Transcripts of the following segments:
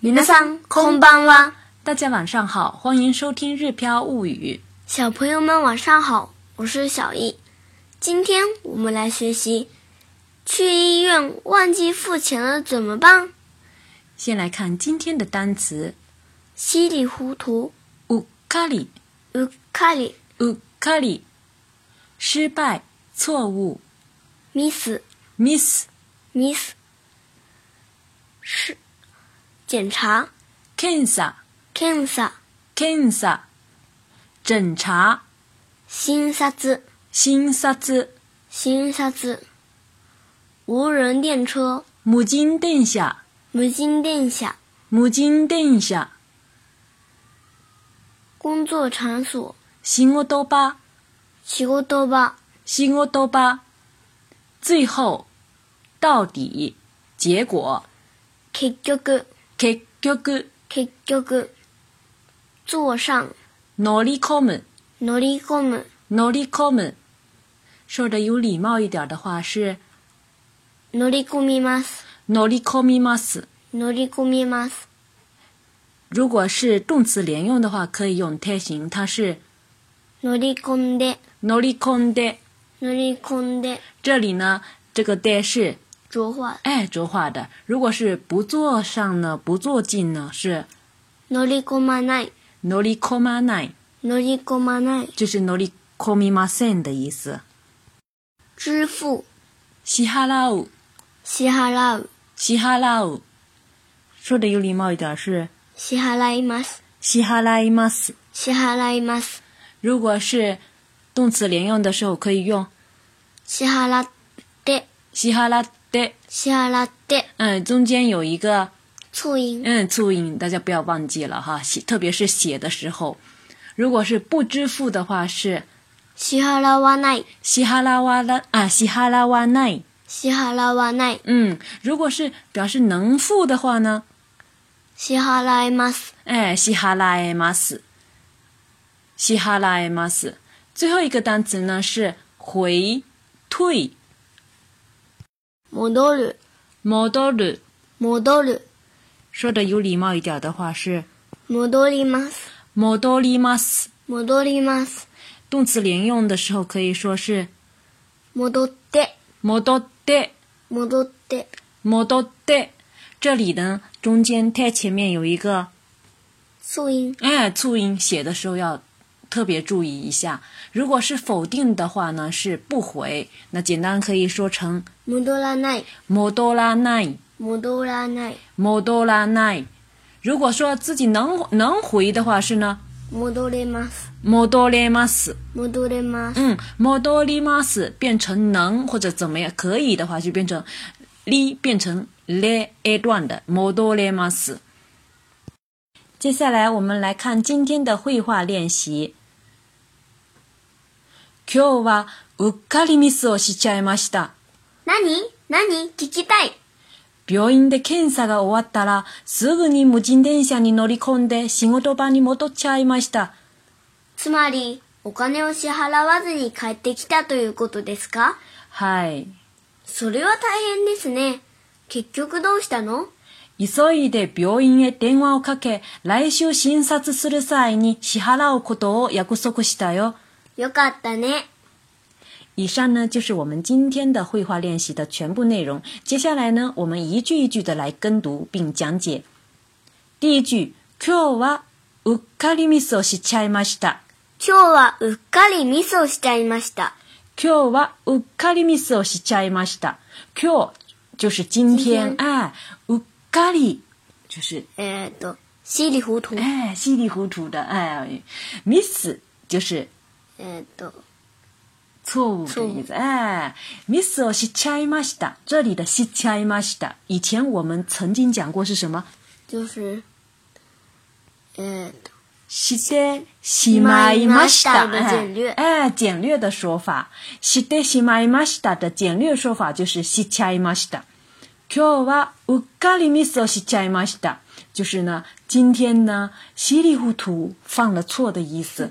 云上空邦哇，大家晚上好，欢迎收听《日飘物语》。小朋友们晚上好，我是小易。今天我们来学习，去医院忘记付钱了怎么办？先来看今天的单词：稀里糊涂、乌卡里、乌卡里、乌卡里，失败、错误、miss、miss、miss，是。检查，检查，检查，检查；诊查，新查子，新查子，新查子；无人电车，无人電車无人電車工作场所，新奥多巴，新奥多巴，新奥多巴；最后，到底，結果，结果。結局結局坐上乗り込む乗り込む乗り込む说的有礼貌一点的话是乗り込みます乗り込みます乗り込みます如果是动词连用的话，可以用泰形，它是乗り込んで乗り込んで乗り込んで。这里呢，这个で是哎，做画的。如果是不做上呢，不做进呢，是。努力ない。努力コマない。努力コマない。就是せん的意思。支付。支払う。支払う。支払う。说的有礼貌一点是。支払います。支払います。支払います。如果是动词连用的时候，可以用。支払うで。支払で。嗯，中间有一个促音。嗯，促音，大家不要忘记了哈，写特别是写的时候，如果是不支付的话是，しはらない。しはらな啊，しはらない。しはらない。嗯，如果是表示能付的话呢，しはいます。哎，しはいます。しはいます。最后一个单词呢是回退。戻る、戻る、戻る。说的有礼貌一点的话是戻ります、戻ります、戻ります。动词连用的时候可以说是戻って、戻って、戻って、戻って。这里呢，中间て前面有一个促音，哎，促音写的时候要。特别注意一下如果是否定的话呢是不回那简单可以说成莫多拉奈莫多拉奈莫多拉奈莫多拉奈如果说自己能能回的话是呢莫多勒吗莫多勒吗死莫多勒吗嗯莫多里吗死变成能或者怎么样可以的话就变成哩变成了一段的莫多勒吗死接下来我们来看今天的绘画练习今日はうっかりミスをしちゃいました。何何聞きたい。病院で検査が終わったら、すぐに無人電車に乗り込んで仕事場に戻っちゃいました。つまり、お金を支払わずに帰ってきたということですかはい。それは大変ですね。結局どうしたの急いで病院へ電話をかけ、来週診察する際に支払うことを約束したよ。よかったね。以上呢就是我们今天的绘画练习的全部内容。接下来呢，我们一句一句的来跟读并讲解。第一句，今日はうっかりミスをしちゃいました。今日はうっかりミスをしちゃいました。今日はうっかりミスをしちゃいました。今日就是今天，哎，うっかり就是えっと稀里糊涂，哎，稀里糊涂的，哎，miss 就是。呃，错误的意思哎，ミスは失態マシだ。这里的失態マシだ，以前我们曾经讲过是什么？就是呃，失態失態的简略哎，简略的说法，失態失態マシだ的简略说法就是失態マシだ。今日はウカリミスは失態マシだ，就是呢，今天呢稀里糊涂犯了错的意思。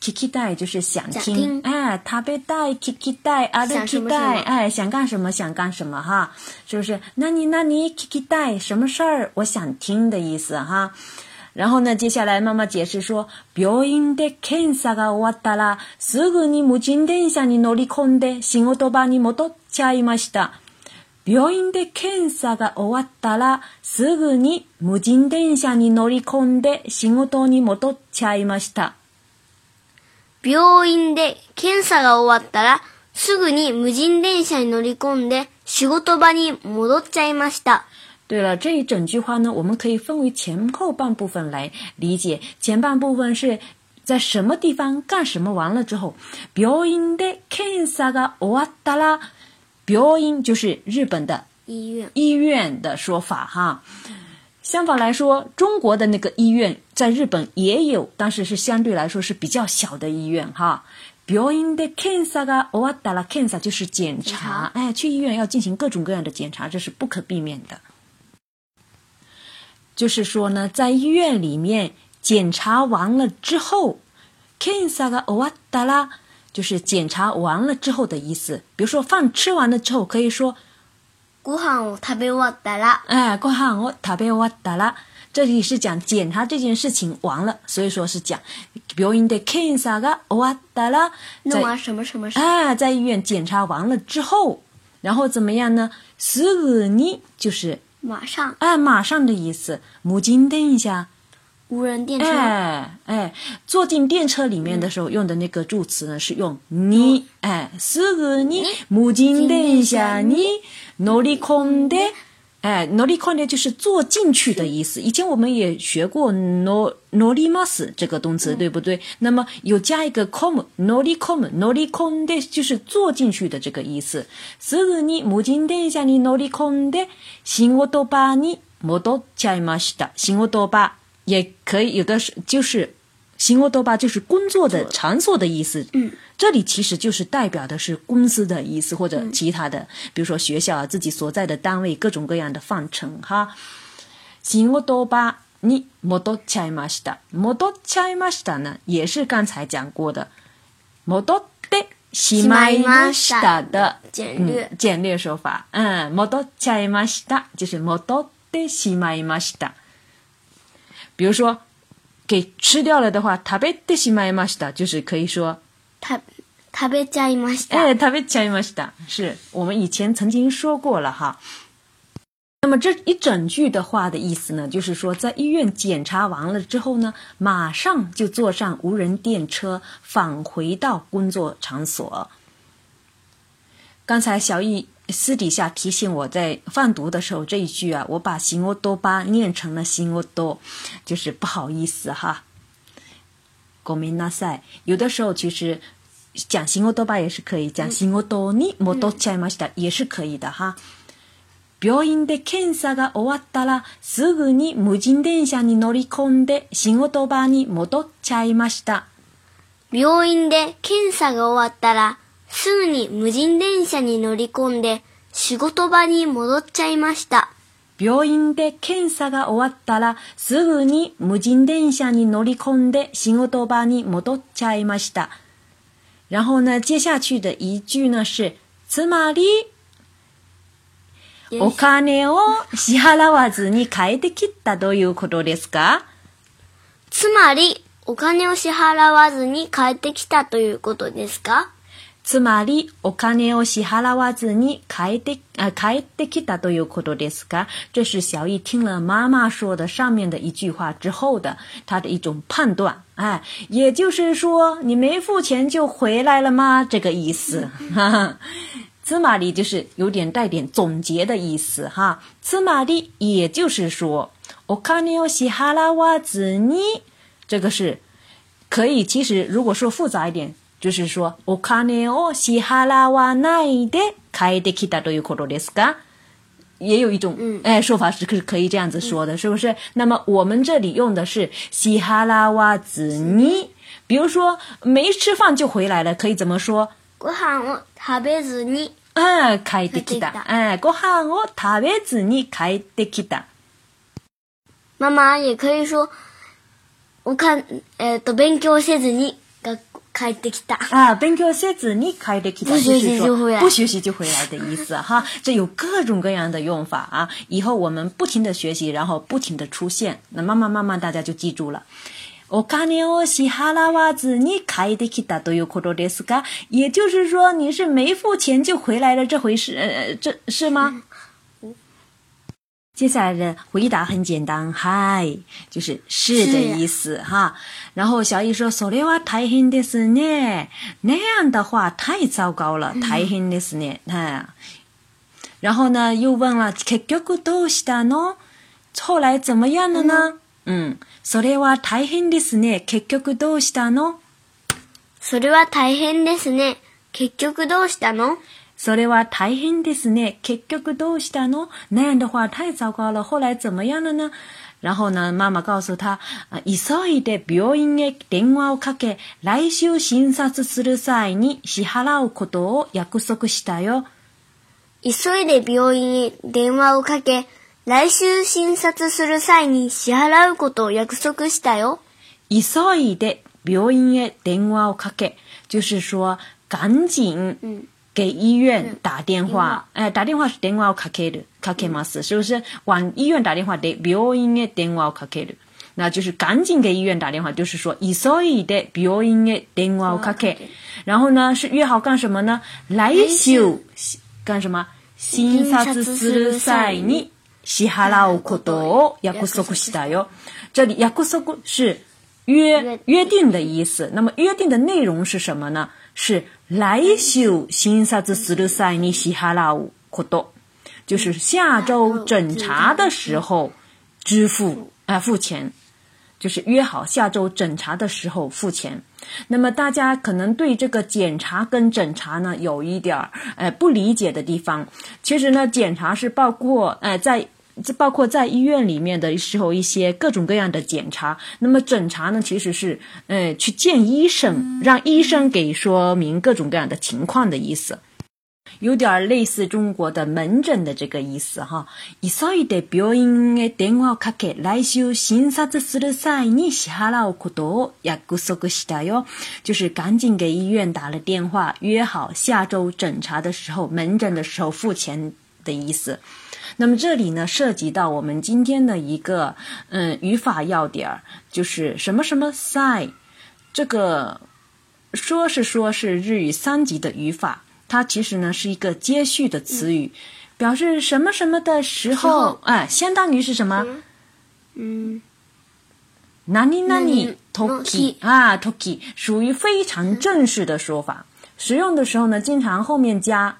聞きたい就是想听，哎，食べたい、聞きたい、歩きたい，哎，想干什么想干什么哈，是不是？那你那你聞きたい什么事儿？我想听的意思哈。然后呢，接下来妈妈解释说，病院で検査が終わったら、すぐに無人電車に乗り込んで仕事場に戻っちゃいました。病院で検査が終わったら、すぐに無人電車に乗り込んで仕事に戻っちゃいました。病院で検査が終わったら、すぐに無人電車に乗り込んで仕事場に戻っちゃいました。对了，这一整句话呢，我们可以分为前后半部分来理解。前半部分是在什么地方干什么完了之后，病院で検査が終わったら，病院就是日本的医院医院的说法哈。相反来说，中国的那个医院在日本也有，但是是相对来说是比较小的医院哈。Beyond the kensa g o a la e n 就是检查，哎，去医院要进行各种各样的检查，这是不可避免的。就是说呢，在医院里面检查完了之后 c a n c e r a oda la 就是检查完了之后的意思。比如说饭吃完了之后，可以说。午饭我吃完了。哎，午饭我吃完了。这里是讲检查这件事情完了，所以说是讲。别人的看啥个完了？弄完什么什么？啊，在医院检查完了之后，然后怎么样呢？十二呢？就是马上。哎，马上的意思。母亲等一下。无人电车，哎哎，坐进电车里面的时候用的那个助词呢，是用“你”哎，是“你”。母机电车“你”努力空的哎，努力空的，就是坐进去的意思。以前我们也学过“努努力吗死”这个动词，对不对？那么有加一个“空努力空努力空的”，就是坐进去的这个意思。是“你”母机电车“你”努力空的，仕务托巴你没得找吗？仕达仕务托巴。也可以有的是，就是“辛沃多巴”就是工作的场所的意思。嗯，这里其实就是代表的是公司的意思，或者其他的，比如说学校啊，自己所在的单位，各种各样的范畴哈。辛沃多巴，你莫多恰伊马西达，莫多恰伊马西达呢，也是刚才讲过的。莫多的西马伊马西达的简略简略说法，嗯，莫多恰伊马西达就是莫多的西马伊马西达。比如说，给吃掉了的话，食べたしました，就是可以说，食べ食べちゃいました。哎，食べちゃいました，是我们以前曾经说过了哈。那么这一整句的话的意思呢，就是说在医院检查完了之后呢，马上就坐上无人电车返回到工作场所。刚才小易。私底下提醒我在放读的时候这一句啊，我把“行我多巴”念成了“行我多”，就是不好意思哈。ごめんなさい。有的时候其实讲“行我多巴”也是可以，讲“行我多に戻っちゃいました”也是可以的哈。病院で検査が終わったらすぐに無人電車に乗り込んで仕事場に戻っちゃいました。病院で検査が終わったらすぐに無人電車に乗り込んで仕事場に戻っちゃいました。病院で検査が終わったらすぐに無人電車に乗り込んで仕事場に戻っちゃいました。然后呢，接下去的一句呢是つまりお金を支払わずに帰ってきたということですか？つまりお金を支払わずに帰ってきたということですか？芝麻粒，我看你哦，西哈拉瓦子尼开的啊，开的去大都有可多的斯卡。这是小易听了妈妈说的上面的一句话之后的他的一种判断。哎，也就是说，你没付钱就回来了吗？这个意思。哈哈，芝麻粒就是有点带点总结的意思哈。芝麻粒，也就是说，我看你哦，西哈拉瓦子尼，这个是可以。其实，如果说复杂一点。就是说，お金を支払わないで帰ってきたということですか？也有一种哎说法是可可以这样子说的，是不是？那么我们这里用的是し哈拉わずに，比如说没吃饭就回来了，可以怎么说？ご飯を食べずに、啊，帰ってきた。啊，ご飯を食べずに帰ってきた。妈妈也可以说，おかえっと勉強せずに。啊，banker says，你开的去，就是说不学习就回来，不学习就回来的意思哈。这有各种各样的用法啊。以后我们不停的学习，然后不停的出现，那慢慢慢慢大家就记住了。我卡尼奥西哈拉瓦子，你开的去打都有可多迭斯嘎，也就是说你是没付钱就回来了这回事，呃，这是吗？接下来的回答很简单，はい，就是是的意思哈。然后小易说，それは大変ですね。那样的话太糟糕了，大変ですね。哎、嗯，然后呢又问了，結局どうしたの？后来怎么样了呢？嗯，それは大変ですね。結局どうしたの？それは大変ですね。結局どうしたの？それは大変ですね。結局どうしたの那样的话太糟糕了。后来怎么样了呢然后呢、ママ告诉他、急いで病院へ電話をかけ、来週診察する際に支払うことを約束したよ。急いで病院へ電話をかけ、来週診察する際に支払うことを約束したよ。急いで病院へ電話をかけ、就是说、赶紧、给医院打电话，哎，打电话是电话をかける、かけます，是不是？往医院打电话，得電話をかける，那就是赶紧给医院打电话，就是说イソイで電話をかけ。然后呢，是约好干什么呢？来修干什么？診察する際に支払うことを約束したよ。这里約束是约约定的意思。那么约定的内容是什么呢？是。来首新萨子四六塞你西哈拉舞多，就是下周整查的时候支付，哎，付钱，就是约好下周整查的时候付钱。那么大家可能对这个检查跟诊查呢有一点儿，呃不理解的地方。其实呢，检查是包括，呃在。这包括在医院里面的时候，一些各种各样的检查。那么诊查呢，其实是，呃，去见医生，让医生给说明各种各样的情况的意思，有点类似中国的门诊的这个意思哈。以上一点，不要因为电话卡来修新沙子时的赛尼西哈拉奥库多亚古索格西达哟，就是赶紧给医院打了电话，约好下周诊查的时候，门诊的时候付钱的意思。那么这里呢，涉及到我们今天的一个嗯语法要点儿，就是什么什么 s a say 这个说是说是日语三级的语法，它其实呢是一个接续的词语，表示什么什么的时候啊，相当于是什么嗯，哪里哪里 toki 啊 toki 属于非常正式的说法，使用的时候呢，经常后面加。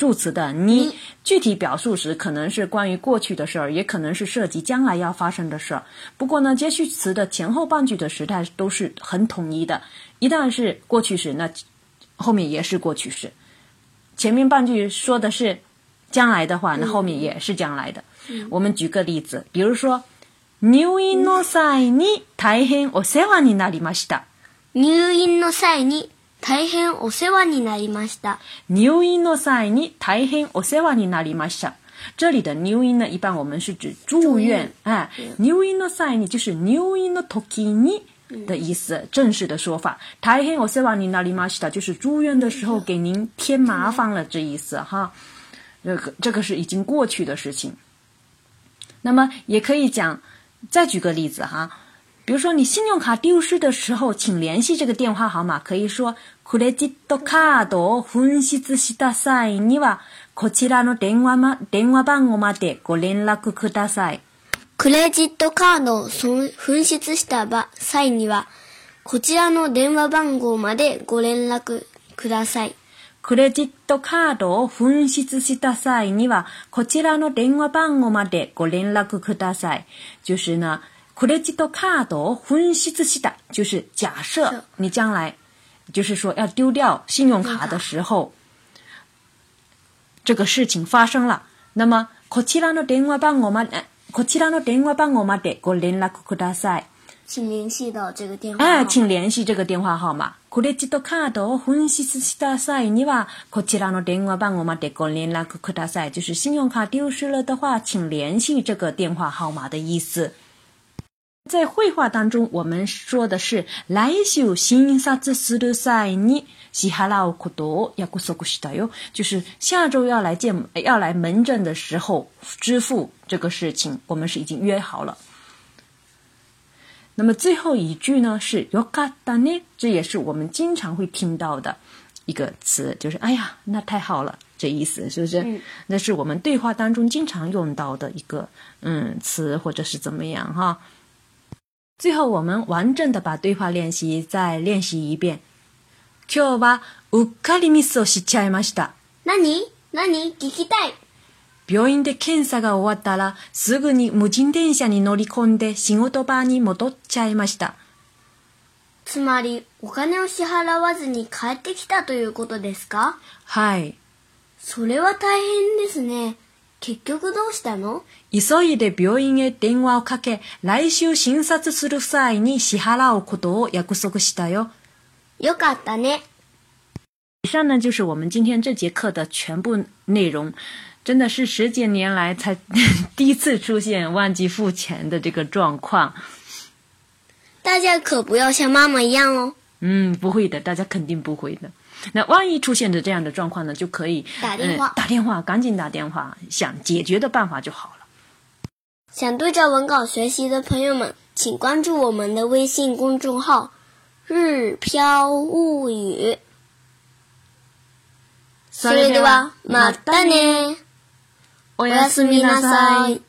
助词的你，具体表述时可能是关于过去的事儿，也可能是涉及将来要发生的事儿。不过呢，接续词的前后半句的时态都是很统一的。一旦是过去时，那后面也是过去时；前面半句说的是将来的话，那后面也是将来的。我们举个例子，比如说，入院の際に、台湾、我台湾你那里嘛，是的，入院の際に。大変お世話になりました。New inosani 大変お世話になりました。这里的 n e 呢，一般我们是指住院，哎，new i n 就是 new i n k i ni 的意思，正式的说法。大変お世話になりました就是住院的时候给您添麻烦了，这意思哈。这个这个是已经过去的事情。那么也可以讲，再举个例子哈。比如说你信用卡丢失的时候，请联系这个电话号码，可以说クレジットカードを紛失した際にはこちらの電話ま電話番号までご連絡ください。クレジットカードを紛失した際にはこちらの電話番号までご連絡ください。クレジットカードを紛失した際には、こちらの電話番号までご連絡ください。就是呢，卡里几多卡多分析这些的，就是假设你将来，就是说要丢掉信用卡的时候，这个事情发生了，那么可其他诺电话帮我嘛？可其他诺电话帮我嘛的？给我联络库库大赛，请联系到这个电话。哎，请联系这个电话号码。卡里几多卡多分析这些大赛，你话可其他诺电话帮我嘛的？给我联络库库大赛，就是信用卡丢失了的话，请联系这个电话号码的意思。在绘画当中，我们说的是来修新沙子十罗赛尼西哈拉奥可多亚古索古西达哟，就是下周要来见要来门诊的时候支付这个事情，我们是已经约好了。那么最后一句呢是よかったね，这也是我们经常会听到的一个词，就是哎呀，那太好了，这意思是不是？那是我们对话当中经常用到的一个嗯词，或者是怎么样哈？最後我们完整的把对话练习再练习一遍。今日はうっかりミスをしちゃいました。何何聞きたい。病院で検査が終わったら、すぐに無人電車に乗り込んで仕事場に戻っちゃいました。つまり、お金を支払わずに帰ってきたということですかはい。それは大変ですね。結局どうしたの急いで病院へ電話をかけ、来週診察する際に支払うことを約束したよ。よかったね。以上呢，就是我们今天这节课的全部内容。真的是十几年来才 第一次出现忘记付钱的这个状况。大家可不要像妈妈一样哦。嗯，不会的，大家肯定不会的。那万一出现的这样的状况呢，就可以打电话，打电话，赶紧打电话，想解决的办法就好了。想对照文稿学习的朋友们，请关注我们的微信公众号“日飘物语”。それでは、またね。おやすみなさい。